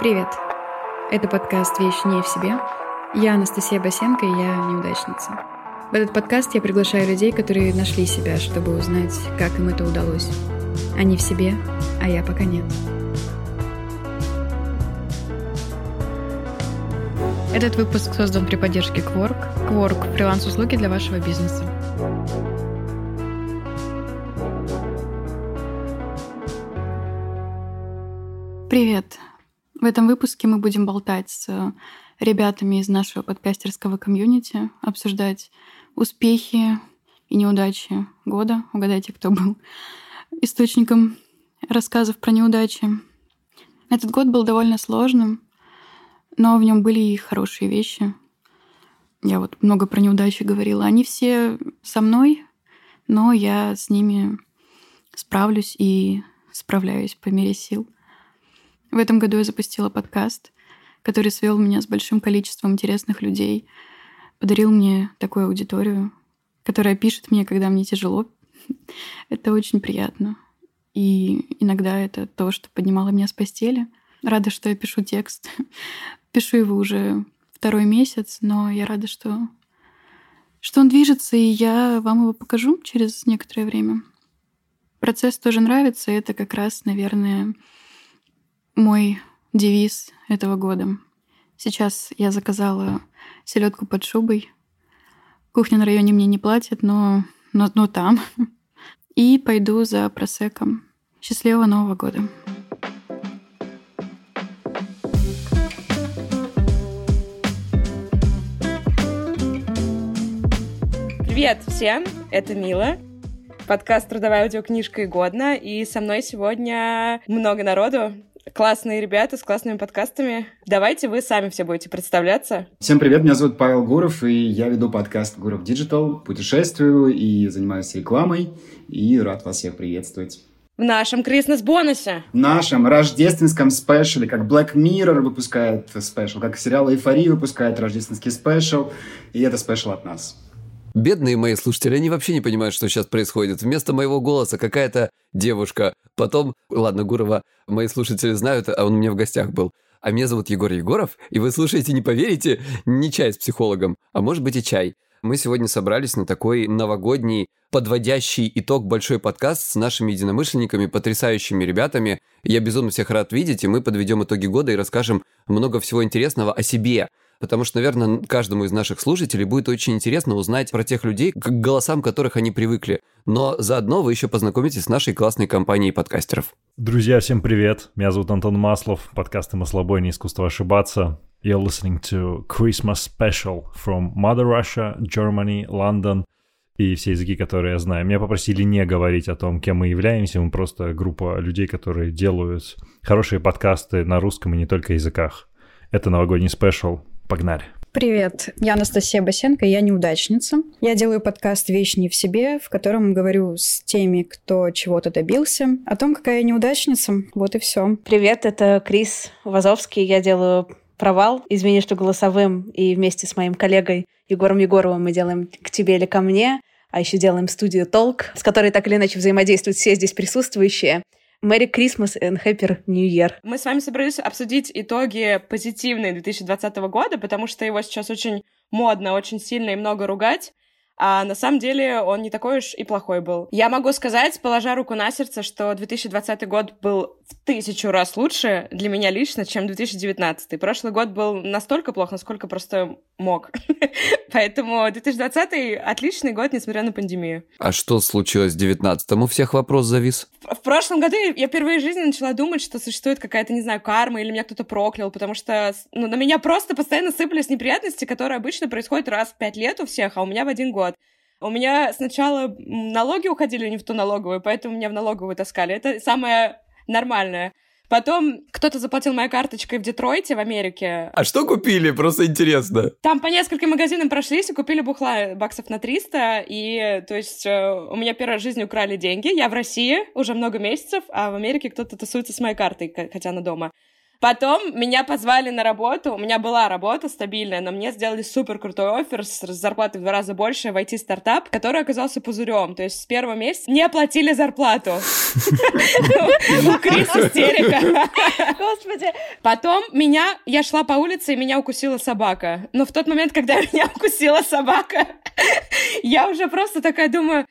Привет! Это подкаст «Вещь не в себе». Я Анастасия Басенко, и я неудачница. В этот подкаст я приглашаю людей, которые нашли себя, чтобы узнать, как им это удалось. Они в себе, а я пока нет. Этот выпуск создан при поддержке Quark. Quark – фриланс-услуги для вашего бизнеса. Привет! Этом выпуске мы будем болтать с ребятами из нашего подкастерского комьюнити, обсуждать успехи и неудачи года. Угадайте, кто был источником рассказов про неудачи. Этот год был довольно сложным, но в нем были и хорошие вещи. Я вот много про неудачи говорила. Они все со мной, но я с ними справлюсь и справляюсь по мере сил. В этом году я запустила подкаст, который свел меня с большим количеством интересных людей, подарил мне такую аудиторию, которая пишет мне, когда мне тяжело. это очень приятно. И иногда это то, что поднимало меня с постели. Рада, что я пишу текст. пишу его уже второй месяц, но я рада, что, что он движется, и я вам его покажу через некоторое время. Процесс тоже нравится, это как раз, наверное, мой девиз этого года. Сейчас я заказала селедку под шубой. Кухня на районе мне не платит, но, но, но там. И пойду за просеком. Счастливого Нового года! Привет всем, это Мила. Подкаст «Трудовая аудиокнижка и годно». И со мной сегодня много народу классные ребята с классными подкастами. Давайте вы сами все будете представляться. Всем привет, меня зовут Павел Гуров, и я веду подкаст Гуров Digital, путешествую и занимаюсь рекламой, и рад вас всех приветствовать. В нашем Christmas-бонусе. В нашем рождественском special е, как Black Mirror выпускает special, как сериал «Эйфория» выпускает рождественский special, и это спешл от нас. Бедные мои слушатели, они вообще не понимают, что сейчас происходит. Вместо моего голоса какая-то девушка. Потом, ладно, Гурова мои слушатели знают, а он у меня в гостях был. А меня зовут Егор Егоров, и вы слушаете, не поверите, не чай с психологом, а может быть и чай. Мы сегодня собрались на такой новогодний, подводящий итог большой подкаст с нашими единомышленниками, потрясающими ребятами. Я безумно всех рад видеть, и мы подведем итоги года и расскажем много всего интересного о себе потому что, наверное, каждому из наших слушателей будет очень интересно узнать про тех людей, к голосам которых они привыкли. Но заодно вы еще познакомитесь с нашей классной компанией подкастеров. Друзья, всем привет! Меня зовут Антон Маслов, подкасты «Маслобой. Не искусство ошибаться». You're listening to Christmas Special from Mother Russia, Germany, London и все языки, которые я знаю. Меня попросили не говорить о том, кем мы являемся. Мы просто группа людей, которые делают хорошие подкасты на русском и не только языках. Это новогодний спешл. Погнали. Привет, я Анастасия Басенко, я неудачница. Я делаю подкаст «Вещь не в себе», в котором говорю с теми, кто чего-то добился, о том, какая я неудачница. Вот и все. Привет, это Крис Вазовский. Я делаю провал. Извини, что голосовым и вместе с моим коллегой Егором Егоровым мы делаем «К тебе или ко мне», а еще делаем студию «Толк», с которой так или иначе взаимодействуют все здесь присутствующие. Merry Christmas and Happy New Year. Мы с вами собрались обсудить итоги позитивные 2020 года, потому что его сейчас очень модно, очень сильно и много ругать а на самом деле он не такой уж и плохой был. Я могу сказать, положа руку на сердце, что 2020 год был в тысячу раз лучше для меня лично, чем 2019. Прошлый год был настолько плохо, насколько просто мог. Поэтому 2020 отличный год, несмотря на пандемию. А что случилось в 2019? У всех вопрос завис. В, в прошлом году я впервые в жизни начала думать, что существует какая-то, не знаю, карма или меня кто-то проклял, потому что ну, на меня просто постоянно сыпались неприятности, которые обычно происходят раз в пять лет у всех, а у меня в один год. У меня сначала налоги уходили не в ту налоговую, поэтому меня в налоговую таскали. Это самое нормальное. Потом кто-то заплатил моей карточкой в Детройте, в Америке. А что купили? Просто интересно. Там по нескольким магазинам прошлись и купили бухла баксов на 300. И, то есть, э, у меня первый раз в жизни украли деньги. Я в России уже много месяцев, а в Америке кто-то тусуется с моей картой, хотя она дома. Потом меня позвали на работу. У меня была работа стабильная, но мне сделали супер крутой офер с зарплатой в два раза больше в IT-стартап, который оказался пузырем. То есть с первого месяца не оплатили зарплату. У Крис истерика. Господи. Потом меня, я шла по улице, и меня укусила собака. Но в тот момент, когда меня укусила собака, я уже просто такая думаю,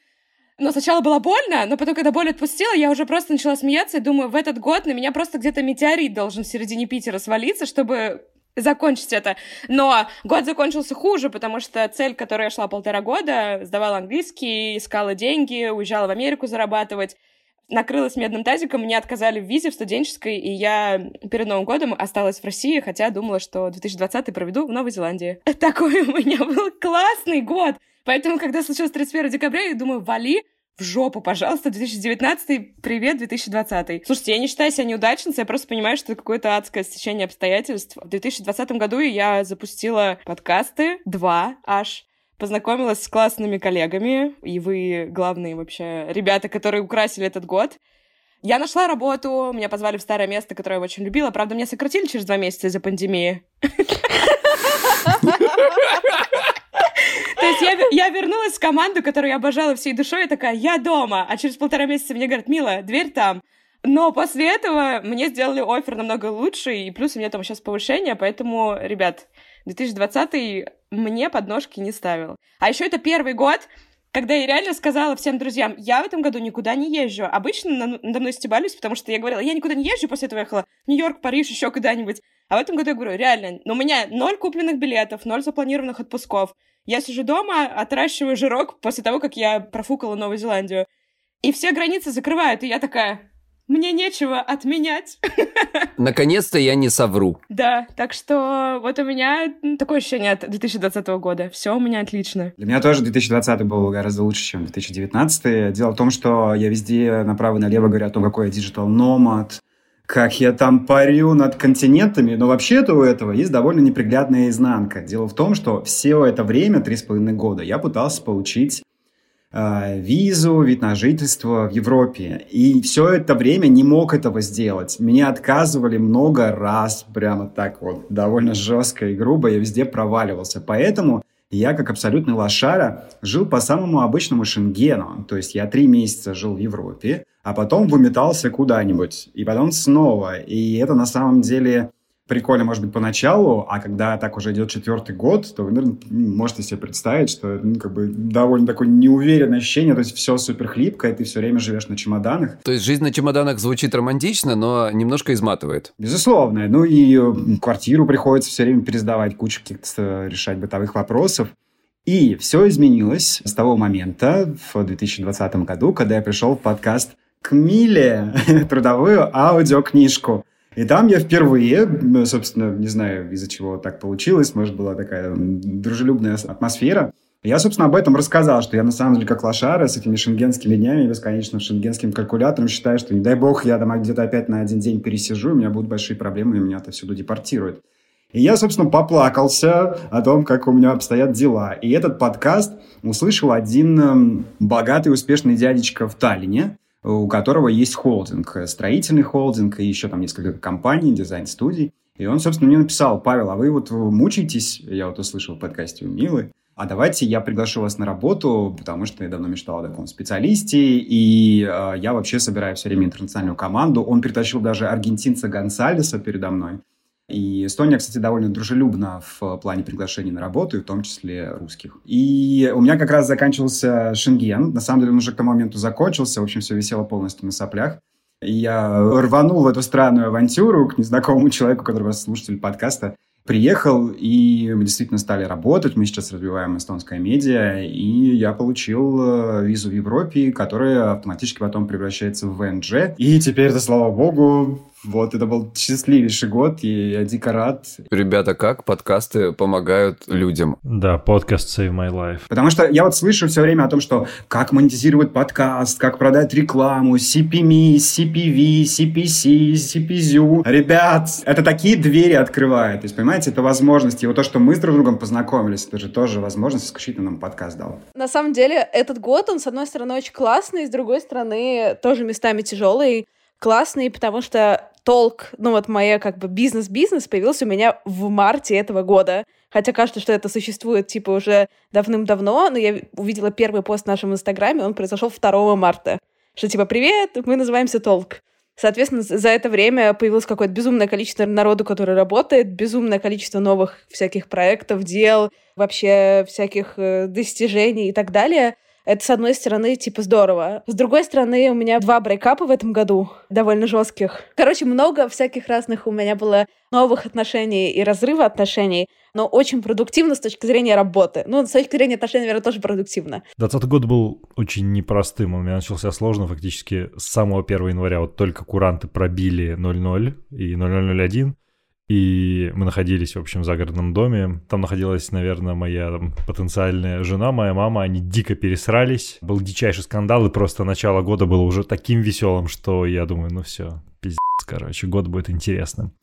но сначала было больно, но потом, когда боль отпустила, я уже просто начала смеяться и думаю, в этот год на меня просто где-то метеорит должен в середине Питера свалиться, чтобы закончить это. Но год закончился хуже, потому что цель, к которой я шла полтора года, сдавала английский, искала деньги, уезжала в Америку зарабатывать, накрылась медным тазиком, мне отказали в визе в студенческой, и я перед Новым годом осталась в России, хотя думала, что 2020 проведу в Новой Зеландии. Такой у меня был классный год! Поэтому, когда случилось 31 декабря, я думаю, вали в жопу, пожалуйста, 2019, привет, 2020. Слушайте, я не считаю себя неудачницей, я просто понимаю, что это какое-то адское стечение обстоятельств. В 2020 году я запустила подкасты, два аж, познакомилась с классными коллегами, и вы главные вообще ребята, которые украсили этот год. Я нашла работу, меня позвали в старое место, которое я очень любила. Правда, меня сократили через два месяца из-за пандемии. То есть я, я вернулась в команду, которую я обожала всей душой, и такая, я дома. А через полтора месяца мне говорят, Мила, дверь там. Но после этого мне сделали офер намного лучше, и плюс у меня там сейчас повышение, поэтому, ребят, 2020 мне подножки не ставил. А еще это первый год, когда я реально сказала всем друзьям, я в этом году никуда не езжу. Обычно надо мной стебались, потому что я говорила, я никуда не езжу, после этого ехала в Нью-Йорк, Париж, еще куда-нибудь. А в этом году я говорю, реально, но у меня ноль купленных билетов, ноль запланированных отпусков. Я сижу дома, отращиваю жирок после того, как я профукала Новую Зеландию. И все границы закрывают, и я такая, мне нечего отменять. Наконец-то я не совру. Да, так что вот у меня такое ощущение от 2020 года. Все у меня отлично. Для меня тоже 2020 был гораздо лучше, чем 2019. Дело в том, что я везде направо и налево говорю о том, какой я digital nomad, как я там парю над континентами, но вообще-то у этого есть довольно неприглядная изнанка. Дело в том, что все это время, три с половиной года, я пытался получить э, визу, вид на жительство в Европе. И все это время не мог этого сделать. Меня отказывали много раз, прямо так вот, довольно жестко и грубо, я везде проваливался. Поэтому я, как абсолютный лошара, жил по самому обычному шенгену. То есть я три месяца жил в Европе, а потом выметался куда-нибудь, и потом снова. И это на самом деле прикольно, может быть, поначалу, а когда так уже идет четвертый год, то вы, наверное, можете себе представить, что ну, как бы довольно такое неуверенное ощущение, то есть все супер хлипко, и ты все время живешь на чемоданах. То есть жизнь на чемоданах звучит романтично, но немножко изматывает. Безусловно. Ну и квартиру приходится все время пересдавать, кучу каких-то решать бытовых вопросов. И все изменилось с того момента, в 2020 году, когда я пришел в подкаст к Миле, трудовую аудиокнижку. И там я впервые, собственно, не знаю, из-за чего так получилось, может, была такая дружелюбная атмосфера, я, собственно, об этом рассказал, что я на самом деле как лошара с этими шенгенскими днями, бесконечным шенгенским калькулятором считаю, что не дай бог я там где-то опять на один день пересижу, у меня будут большие проблемы, и меня отсюда депортируют. И я, собственно, поплакался о том, как у меня обстоят дела. И этот подкаст услышал один богатый, успешный дядечка в Таллине, у которого есть холдинг, строительный холдинг и еще там несколько компаний, дизайн-студий. И он, собственно, мне написал, Павел, а вы вот мучаетесь, я вот услышал в подкасте у Милы, а давайте я приглашу вас на работу, потому что я давно мечтал о таком специалисте, и э, я вообще собираю все время интернациональную команду. Он притащил даже аргентинца Гонсалеса передо мной. И Эстония, кстати, довольно дружелюбна в плане приглашений на работу, в том числе русских. И у меня как раз заканчивался Шенген. На самом деле он уже к тому моменту закончился. В общем, все висело полностью на соплях. И я рванул в эту странную авантюру к незнакомому человеку, который вас слушатель подкаста, приехал, и мы действительно стали работать. Мы сейчас развиваем эстонское медиа, и я получил э, визу в Европе, которая автоматически потом превращается в ВНЖ. И теперь, это, слава богу, вот, это был счастливейший год, и я дико рад. Ребята, как подкасты помогают людям? Да, подкаст Save My Life. Потому что я вот слышу все время о том, что как монетизировать подкаст, как продать рекламу, CPM, CPV, CPC, CPZU. Ребят, это такие двери открывает. То есть, понимаете, это возможности. И вот то, что мы с друг другом познакомились, это же тоже возможность исключительно нам подкаст дал. На самом деле, этот год, он, с одной стороны, очень классный, с другой стороны, тоже местами тяжелый классный, потому что толк, ну вот моя как бы бизнес-бизнес появился у меня в марте этого года. Хотя кажется, что это существует типа уже давным-давно, но я увидела первый пост в нашем инстаграме, он произошел 2 марта. Что типа «Привет, мы называемся Толк». Соответственно, за это время появилось какое-то безумное количество народу, который работает, безумное количество новых всяких проектов, дел, вообще всяких э, достижений и так далее. Это, с одной стороны, типа, здорово. С другой стороны, у меня два брейкапа в этом году, довольно жестких. Короче, много всяких разных у меня было новых отношений и разрыва отношений, но очень продуктивно с точки зрения работы. Ну, с точки зрения отношений, наверное, тоже продуктивно. 20 год был очень непростым. Он у меня начался сложно фактически с самого 1 января. Вот только куранты пробили 00 и 0001 и мы находились, в общем, в загородном доме. Там находилась, наверное, моя там, потенциальная жена, моя мама. Они дико пересрались. Был дичайший скандал, и просто начало года было уже таким веселым, что я думаю, ну все, пиздец, короче, год будет интересным.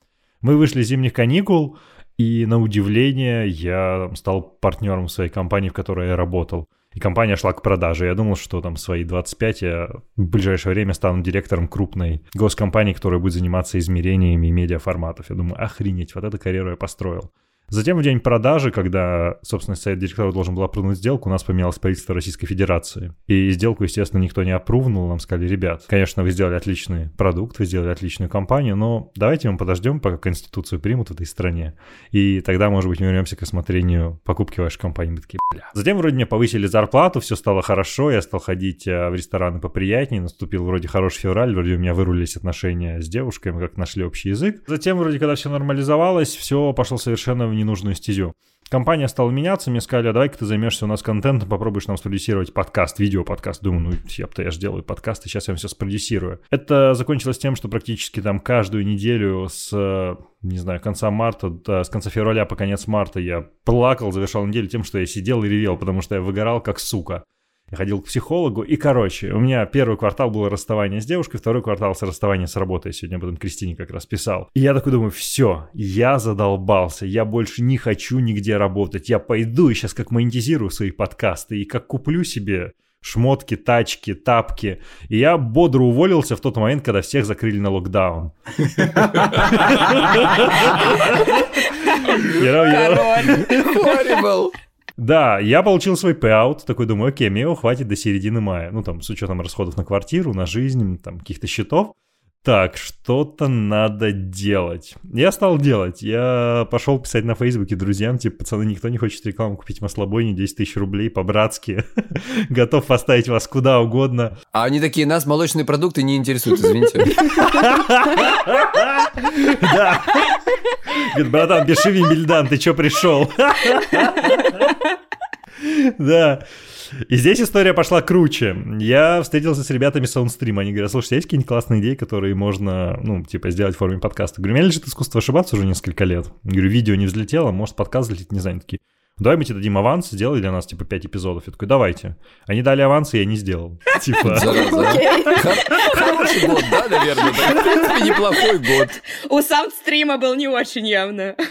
Мы вышли из зимних каникул, и на удивление я стал партнером своей компании, в которой я работал и компания шла к продаже. Я думал, что там свои 25 я в ближайшее время стану директором крупной госкомпании, которая будет заниматься измерениями медиаформатов. Я думаю, охренеть, вот эту карьеру я построил. Затем в день продажи, когда, собственно, совет директоров должен был опрувнуть сделку, у нас поменялось правительство Российской Федерации. И сделку, естественно, никто не опрувнул. Нам сказали, ребят, конечно, вы сделали отличный продукт, вы сделали отличную компанию, но давайте мы подождем, пока Конституцию примут в этой стране. И тогда, может быть, мы вернемся к осмотрению покупки вашей компании. Мы такие, бля. Затем вроде мне повысили зарплату, все стало хорошо, я стал ходить э, в рестораны поприятнее, наступил вроде хороший февраль, вроде у меня вырулились отношения с девушкой, мы как нашли общий язык. Затем вроде, когда все нормализовалось, все пошло совершенно в ненужную стезю. Компания стала меняться, мне сказали, а давай-ка ты займешься у нас контентом, попробуешь нам спродюсировать подкаст, видео-подкаст. Думаю, ну, я-то я же делаю подкасты, сейчас я вам все спродюсирую. Это закончилось тем, что практически там каждую неделю с, не знаю, конца марта, да, с конца февраля по конец марта я плакал, завершал неделю тем, что я сидел и ревел, потому что я выгорал как сука. Я ходил к психологу, и, короче, у меня первый квартал было расставание с девушкой, второй квартал с расставание с работой. Сегодня об этом Кристине как раз писал. И я такой думаю, все, я задолбался, я больше не хочу нигде работать. Я пойду и сейчас как монетизирую свои подкасты, и как куплю себе шмотки, тачки, тапки. И я бодро уволился в тот момент, когда всех закрыли на локдаун. Horrible. Да, я получил свой payout, такой думаю, окей, мне его хватит до середины мая. Ну, там, с учетом расходов на квартиру, на жизнь, там, каких-то счетов. Так, что-то надо делать. Я стал делать. Я пошел писать на Фейсбуке друзьям, типа, пацаны, никто не хочет рекламу купить маслобойни, 10 тысяч рублей по-братски. Готов поставить вас куда угодно. А они такие, нас молочные продукты не интересуют, извините. Да. Говорит, братан, пиши Вимбельдан, ты чё пришел? Да. И здесь история пошла круче. Я встретился с ребятами Soundstream. Они говорят, слушай, есть какие-нибудь классные идеи, которые можно, ну, типа, сделать в форме подкаста? Говорю, у меня лежит искусство ошибаться уже несколько лет. Говорю, видео не взлетело, может, подкаст взлетит, не знаю. Такие, давай мы тебе дадим аванс, сделай для нас, типа, 5 эпизодов. Я такой, давайте. Они дали аванс, и я не сделал. Типа... Хороший год, да, наверное? Неплохой год. У саундстрима был не очень явно.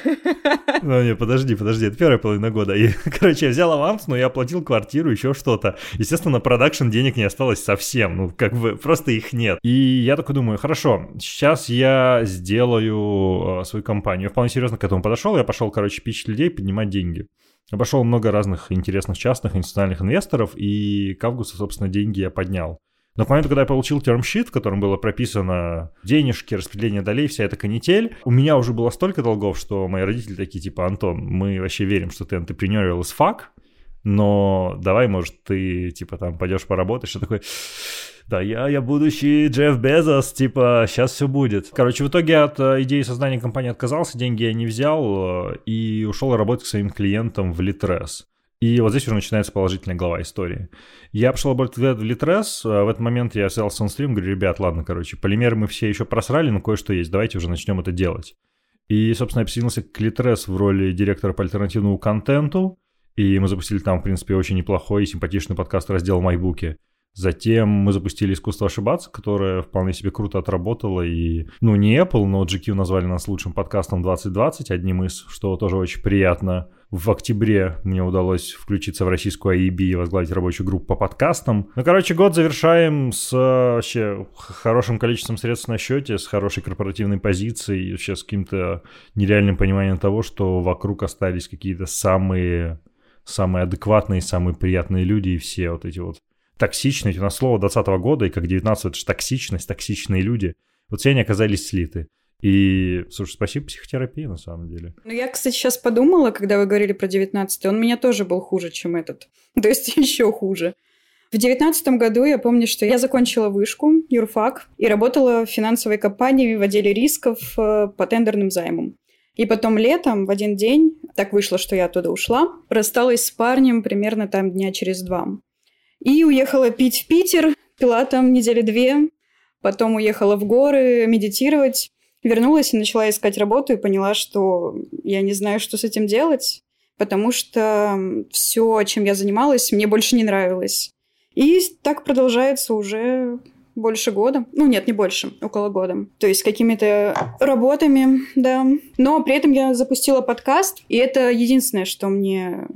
Ну, не, подожди, подожди, это первая половина года. И, короче, я взял аванс, но я оплатил квартиру, еще что-то. Естественно, на продакшн денег не осталось совсем, ну, как бы, просто их нет. И я такой думаю, хорошо, сейчас я сделаю э, свою компанию. Я вполне серьезно к этому подошел, я пошел, короче, пичить людей, поднимать деньги. Обошел много разных интересных частных институциональных инвесторов, и к августу, собственно, деньги я поднял. Но к моменту, когда я получил термшит, в котором было прописано денежки, распределение долей, вся эта канитель, у меня уже было столько долгов, что мои родители такие, типа, Антон, мы вообще верим, что ты entrepreneurial as fuck, но давай, может, ты, типа, там, пойдешь поработаешь, и такой, да, я, я будущий Джефф Безос, типа, сейчас все будет. Короче, в итоге от э, идеи создания компании отказался, деньги я не взял э, и ушел работать к своим клиентам в Litres. И вот здесь уже начинается положительная глава истории. Я пошел работать в Litres, в этот момент я взял Sunstream, говорю, ребят, ладно, короче, полимеры мы все еще просрали, но кое-что есть, давайте уже начнем это делать. И, собственно, я присоединился к Litres в роли директора по альтернативному контенту, и мы запустили там, в принципе, очень неплохой и симпатичный подкаст раздел «Майбуки». Затем мы запустили «Искусство ошибаться», которое вполне себе круто отработало. И, ну, не Apple, но GQ назвали нас лучшим подкастом 2020, одним из, что тоже очень приятно. в октябре мне удалось включиться в российскую AEB и возглавить рабочую группу по подкастам. Ну, короче, год завершаем с вообще хорошим количеством средств на счете, с хорошей корпоративной позицией, вообще с каким-то нереальным пониманием того, что вокруг остались какие-то самые, самые адекватные, самые приятные люди и все вот эти вот токсичные. У нас слово 20 года, и как 19 это же токсичность, токсичные люди. Вот все они оказались слиты. И, слушай, спасибо психотерапии, на самом деле. Ну, я, кстати, сейчас подумала, когда вы говорили про 19 он меня тоже был хуже, чем этот. То есть еще хуже. В девятнадцатом году я помню, что я закончила вышку, юрфак, и работала в финансовой компании в отделе рисков э, по тендерным займам. И потом летом, в один день, так вышло, что я оттуда ушла, рассталась с парнем примерно там дня через два. И уехала пить в Питер, пила там недели две, потом уехала в горы медитировать, вернулась и начала искать работу и поняла, что я не знаю, что с этим делать, потому что все, чем я занималась, мне больше не нравилось. И так продолжается уже больше года. Ну, нет, не больше, около года. То есть какими-то работами, да. Но при этом я запустила подкаст, и это единственное, что мне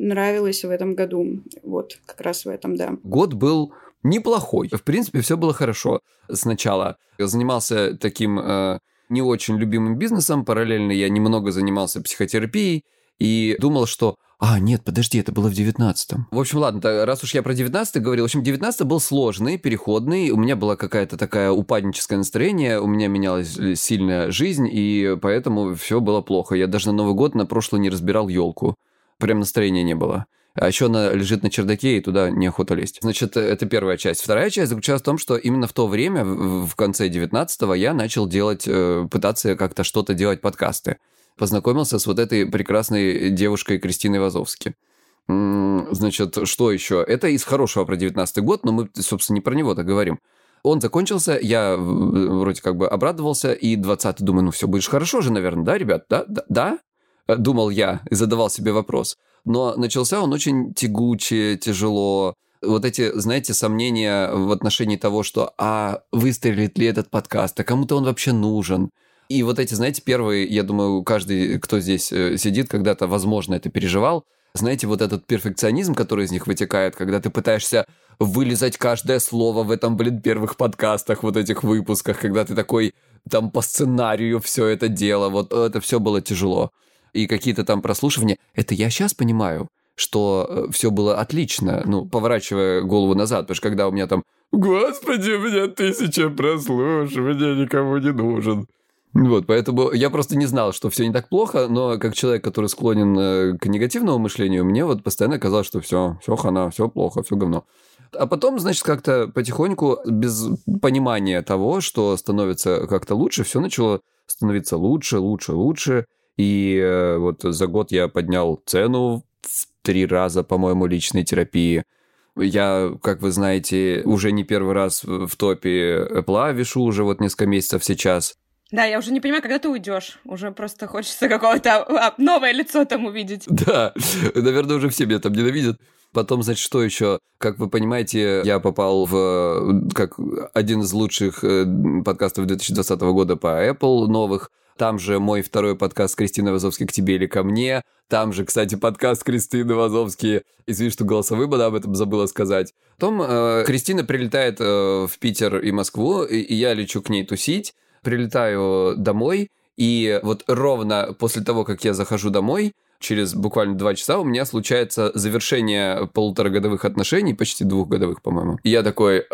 нравилось в этом году. Вот, как раз в этом, да. Год был неплохой. В принципе, все было хорошо сначала. Я занимался таким э, не очень любимым бизнесом, параллельно я немного занимался психотерапией и думал, что а, нет, подожди, это было в девятнадцатом. В общем, ладно, раз уж я про девятнадцатый говорил, в общем, девятнадцатый был сложный, переходный, у меня была какая-то такая упадническое настроение, у меня менялась сильная жизнь, и поэтому все было плохо. Я даже на Новый год на прошлый не разбирал елку. Прям настроения не было. А еще она лежит на чердаке, и туда неохота лезть. Значит, это первая часть. Вторая часть заключалась в том, что именно в то время, в конце 19-го, я начал делать, э, пытаться как-то что-то делать подкасты. Познакомился с вот этой прекрасной девушкой Кристиной Вазовски. Значит, что еще? Это из хорошего про 19 год, но мы, собственно, не про него так говорим. Он закончился, я вроде как бы обрадовался, и 20-й думаю, ну все, будешь хорошо же, наверное, да, ребят? Да? да? Думал я и задавал себе вопрос. Но начался он очень тягуче, тяжело. Вот эти, знаете, сомнения в отношении того, что а выстрелит ли этот подкаст, а кому-то он вообще нужен. И вот эти, знаете, первые, я думаю, каждый, кто здесь э, сидит, когда-то, возможно, это переживал, знаете, вот этот перфекционизм, который из них вытекает, когда ты пытаешься вылезать каждое слово в этом, блин, первых подкастах, вот этих выпусках, когда ты такой там по сценарию все это дело, вот это все было тяжело и какие-то там прослушивания. Это я сейчас понимаю, что э, все было отлично, ну, поворачивая голову назад, потому что когда у меня там «Господи, у меня тысяча прослушиваний, никому не нужен». Вот, поэтому я просто не знал, что все не так плохо, но как человек, который склонен э, к негативному мышлению, мне вот постоянно казалось, что все, все хана, все плохо, все говно. А потом, значит, как-то потихоньку, без понимания того, что становится как-то лучше, все начало становиться лучше, лучше, лучше. И э, вот за год я поднял цену в три раза, по-моему, личной терапии. Я, как вы знаете, уже не первый раз в топе Apple вешу уже вот несколько месяцев сейчас. Да, я уже не понимаю, когда ты уйдешь. Уже просто хочется какого-то а, новое лицо там увидеть. Да, наверное, уже все меня там ненавидят. Потом, значит, что еще? Как вы понимаете, я попал в как один из лучших э, подкастов 2020 года по Apple новых. Там же мой второй подкаст Кристины Вазовски «К тебе или ко мне». Там же, кстати, подкаст Кристины Вазовски. Извини, что голосовой бы об этом забыла сказать. Потом э, Кристина прилетает э, в Питер и Москву, и, и я лечу к ней тусить. Прилетаю домой, и вот ровно после того, как я захожу домой, через буквально два часа у меня случается завершение полуторагодовых отношений, почти двухгодовых, по-моему. И я такой...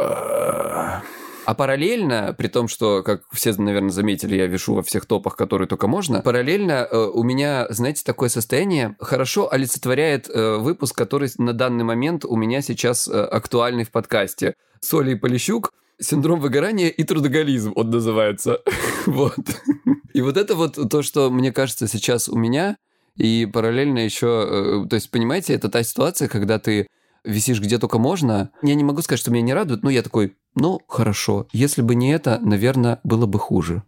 А параллельно, при том, что, как все, наверное, заметили, я вешу во всех топах, которые только можно, параллельно э, у меня, знаете, такое состояние хорошо олицетворяет э, выпуск, который на данный момент у меня сейчас э, актуальный в подкасте. Соли Полищук Синдром выгорания и трудоголизм он называется. вот. И вот это вот то, что мне кажется сейчас у меня, и параллельно еще, то есть, понимаете, это та ситуация, когда ты висишь где только можно. Я не могу сказать, что меня не радует, но я такой, ну, хорошо. Если бы не это, наверное, было бы хуже.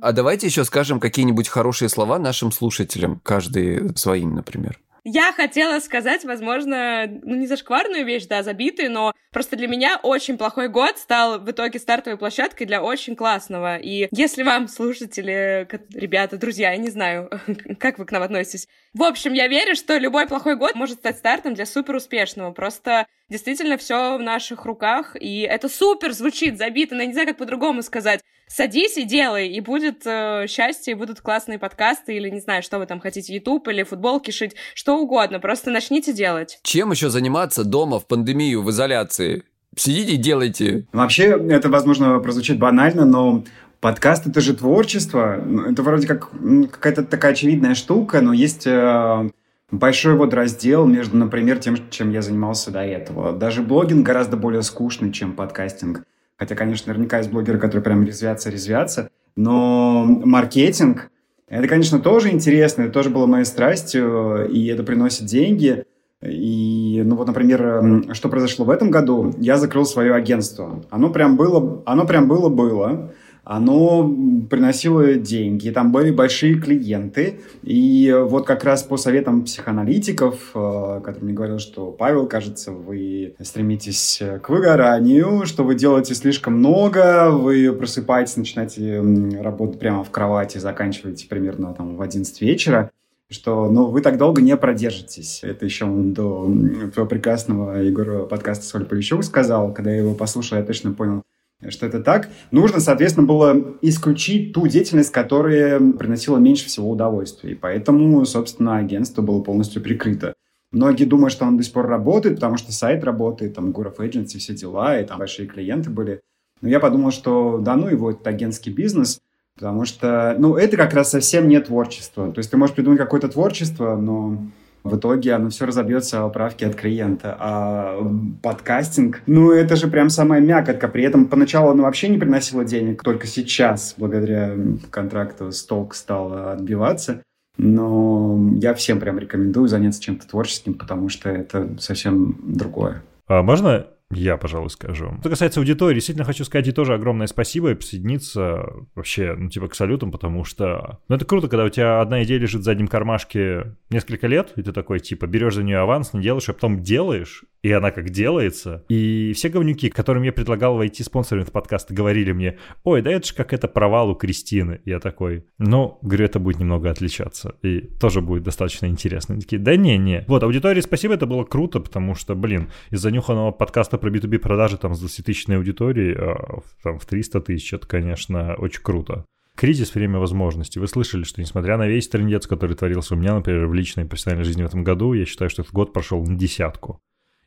А давайте еще скажем какие-нибудь хорошие слова нашим слушателям, каждый своим, например. Я хотела сказать, возможно, ну не зашкварную вещь, да, забитую, но просто для меня очень плохой год стал в итоге стартовой площадкой для очень классного. И если вам, слушатели, ребята, друзья, я не знаю, как вы к нам относитесь. В общем, я верю, что любой плохой год может стать стартом для супер успешного. Просто действительно все в наших руках, и это супер звучит, забито, но я не знаю, как по-другому сказать. Садись и делай, и будет э, счастье, и будут классные подкасты, или не знаю, что вы там хотите, YouTube или футболки шить, что угодно, просто начните делать. Чем еще заниматься дома в пандемию, в изоляции? Сидите и делайте. Вообще, это, возможно, прозвучит банально, но подкаст это же творчество. Ну, это вроде как какая-то такая очевидная штука, но есть э, большой вот раздел между, например, тем, чем я занимался до этого. Даже блогинг гораздо более скучный, чем подкастинг. Хотя, конечно, наверняка есть блогеры, которые прям резвятся, резвятся. Но маркетинг это, конечно, тоже интересно, это тоже было моей страстью, и это приносит деньги. И, ну вот, например, что произошло в этом году? Я закрыл свое агентство. Оно прям было, оно прям было-было оно приносило деньги, там были большие клиенты, и вот как раз по советам психоаналитиков, э, которые мне говорили, что Павел, кажется, вы стремитесь к выгоранию, что вы делаете слишком много, вы просыпаетесь, начинаете работать прямо в кровати, заканчиваете примерно там в 11 вечера, что ну, вы так долго не продержитесь. Это еще до твоего прекрасного Егора подкаста «Соль Полищук» сказал. Когда я его послушал, я точно понял, что это так. Нужно, соответственно, было исключить ту деятельность, которая приносила меньше всего удовольствия. И поэтому, собственно, агентство было полностью прикрыто. Многие думают, что он до сих пор работает, потому что сайт работает, там, Гуров Agency, все дела, и там большие клиенты были. Но я подумал, что да ну его, это агентский бизнес, потому что, ну, это как раз совсем не творчество. То есть ты можешь придумать какое-то творчество, но в итоге оно все разобьется о правке от клиента. А подкастинг, ну, это же прям самая мякотка. При этом поначалу оно вообще не приносило денег, только сейчас, благодаря контракту с Толк, стало отбиваться. Но я всем прям рекомендую заняться чем-то творческим, потому что это совсем другое. А можно я, пожалуй, скажу. Что касается аудитории, действительно хочу сказать ей тоже огромное спасибо и присоединиться вообще, ну, типа, к салютам, потому что, ну, это круто, когда у тебя одна идея лежит в заднем кармашке несколько лет, и ты такой, типа, берешь за нее аванс, не делаешь, а потом делаешь, и она как делается. И все говнюки, которым я предлагал войти спонсорами в подкаст, говорили мне, ой, да это же как это провал у Кристины. Я такой, ну, говорю, это будет немного отличаться. И тоже будет достаточно интересно. Они такие, да не-не. Вот, аудитории спасибо, это было круто, потому что, блин, из занюханного подкаста про B2B продажи там с 20-тысячной аудиторией, а, там в 300 тысяч, это, конечно, очень круто кризис – время возможностей. Вы слышали, что несмотря на весь трендец, который творился у меня, например, в личной и профессиональной жизни в этом году, я считаю, что этот год прошел на десятку.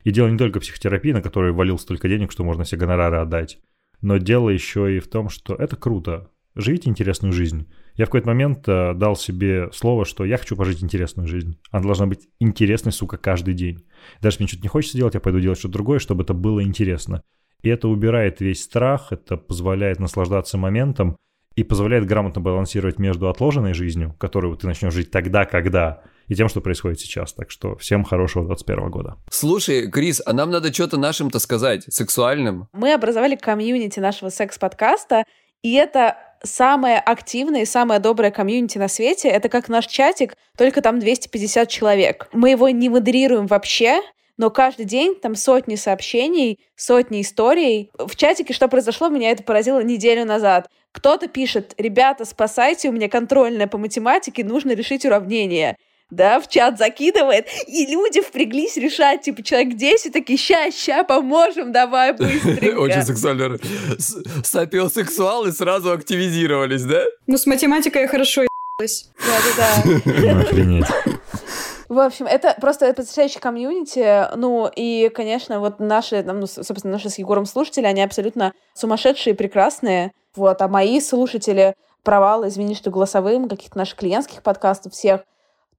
И дело не только в психотерапии, на которой валил столько денег, что можно все гонорары отдать. Но дело еще и в том, что это круто. Живите интересную жизнь. Я в какой-то момент э, дал себе слово, что я хочу пожить интересную жизнь. Она должна быть интересной, сука, каждый день. Даже если мне что-то не хочется делать, я пойду делать что-то другое, чтобы это было интересно. И это убирает весь страх, это позволяет наслаждаться моментом и позволяет грамотно балансировать между отложенной жизнью, которую ты начнешь жить тогда, когда, и тем, что происходит сейчас. Так что всем хорошего 21 года. Слушай, Крис, а нам надо что-то нашим-то сказать, сексуальным. Мы образовали комьюнити нашего секс-подкаста, и это самое активное и самое доброе комьюнити на свете. Это как наш чатик, только там 250 человек. Мы его не модерируем вообще, но каждый день там сотни сообщений, сотни историй. В чатике что произошло, меня это поразило неделю назад. Кто-то пишет, ребята, спасайте, у меня контрольная по математике, нужно решить уравнение да, в чат закидывает, и люди впряглись решать, типа, человек 10, такие, ща, ща, поможем, давай быстренько. Очень сексуально. Сапиосексуалы сразу активизировались, да? Ну, с математикой я хорошо ебалась. Да-да-да. Охренеть. В общем, это просто потрясающий комьюнити. Ну, и, конечно, вот наши, ну, собственно, наши с Егором слушатели, они абсолютно сумасшедшие, прекрасные. Вот, а мои слушатели, провалы, извини, что голосовым, каких-то наших клиентских подкастов всех,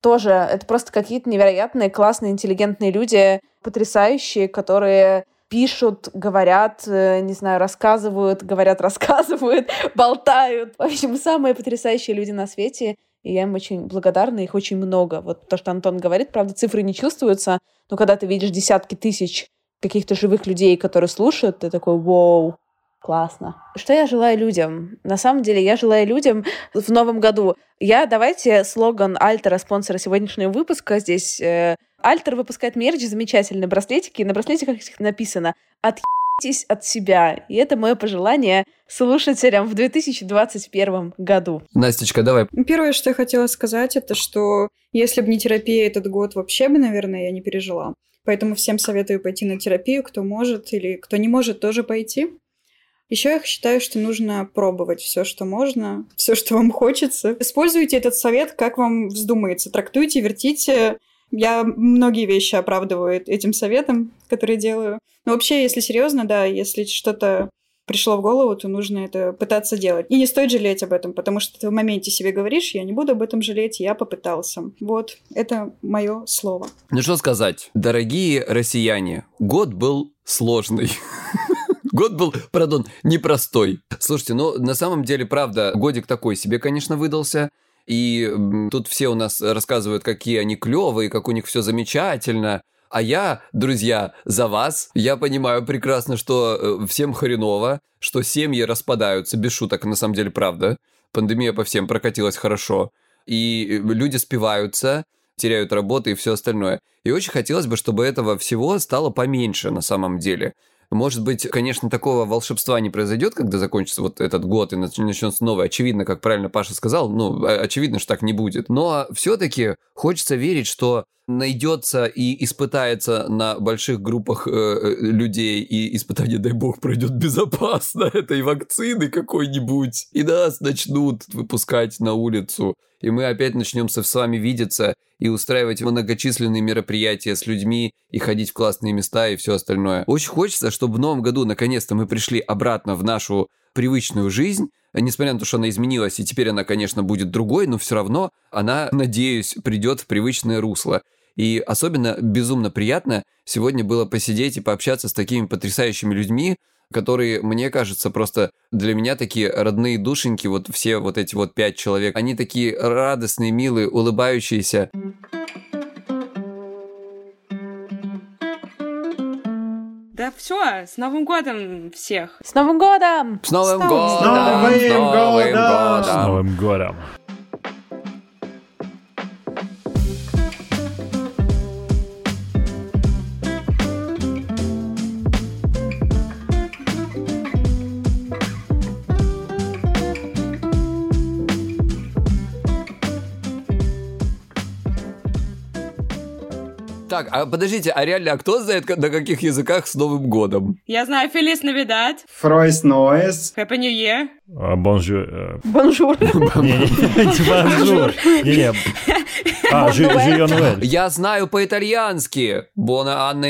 тоже это просто какие-то невероятные, классные, интеллигентные люди, потрясающие, которые пишут, говорят, э, не знаю, рассказывают, говорят, рассказывают, болтают. В общем, самые потрясающие люди на свете и я им очень благодарна, их очень много. Вот то, что Антон говорит, правда, цифры не чувствуются, но когда ты видишь десятки тысяч каких-то живых людей, которые слушают, ты такой, вау, Классно. Что я желаю людям? На самом деле, я желаю людям в новом году. Я, давайте, слоган Альтера, спонсора сегодняшнего выпуска. Здесь э, Альтер выпускает мерч, замечательные браслетики. На браслетиках написано «Отъебитесь от себя». И это мое пожелание слушателям в 2021 году. Настечка, давай. Первое, что я хотела сказать, это что если бы не терапия этот год, вообще бы, наверное, я не пережила. Поэтому всем советую пойти на терапию, кто может или кто не может, тоже пойти. Еще я считаю, что нужно пробовать все, что можно, все, что вам хочется. Используйте этот совет, как вам вздумается. Трактуйте, вертите. Я многие вещи оправдываю этим советом, который делаю. Но вообще, если серьезно, да, если что-то пришло в голову, то нужно это пытаться делать. И не стоит жалеть об этом, потому что ты в моменте себе говоришь, я не буду об этом жалеть, я попытался. Вот, это мое слово. Ну что сказать, дорогие россияне, год был сложный. Год был, пардон, непростой. Слушайте, ну, на самом деле, правда, годик такой себе, конечно, выдался. И тут все у нас рассказывают, какие они клевые, как у них все замечательно. А я, друзья, за вас. Я понимаю прекрасно, что э, всем хреново, что семьи распадаются, без шуток, на самом деле, правда. Пандемия по всем прокатилась хорошо. И э, люди спиваются, теряют работы и все остальное. И очень хотелось бы, чтобы этого всего стало поменьше на самом деле. Может быть, конечно, такого волшебства не произойдет, когда закончится вот этот год и начнется новый. Очевидно, как правильно Паша сказал, ну, очевидно, что так не будет. Но все-таки хочется верить, что найдется и испытается на больших группах э, э, людей, и испытание, дай бог, пройдет безопасно этой вакцины какой-нибудь, и нас начнут выпускать на улицу, и мы опять начнем с вами видеться и устраивать многочисленные мероприятия с людьми, и ходить в классные места и все остальное. Очень хочется, чтобы в новом году наконец-то мы пришли обратно в нашу привычную жизнь, несмотря на то, что она изменилась, и теперь она, конечно, будет другой, но все равно она, надеюсь, придет в привычное русло. И особенно безумно приятно сегодня было посидеть и пообщаться с такими потрясающими людьми, которые, мне кажется, просто для меня такие родные душеньки, вот все вот эти вот пять человек, они такие радостные, милые, улыбающиеся. Все, с Новым годом всех! С Новым годом! С Новым годом! С Новым годом! С! Новым годом! Так, а подождите, а реально, а кто знает, на каких языках с Новым годом? Я знаю Feliz Navidad, Frohes Neues. Happy New Year. Bonjour. э, Bonjour. Bonjour. Не-не. А, жи- Joyeux Noël. Я знаю по-итальянски. Buon Anno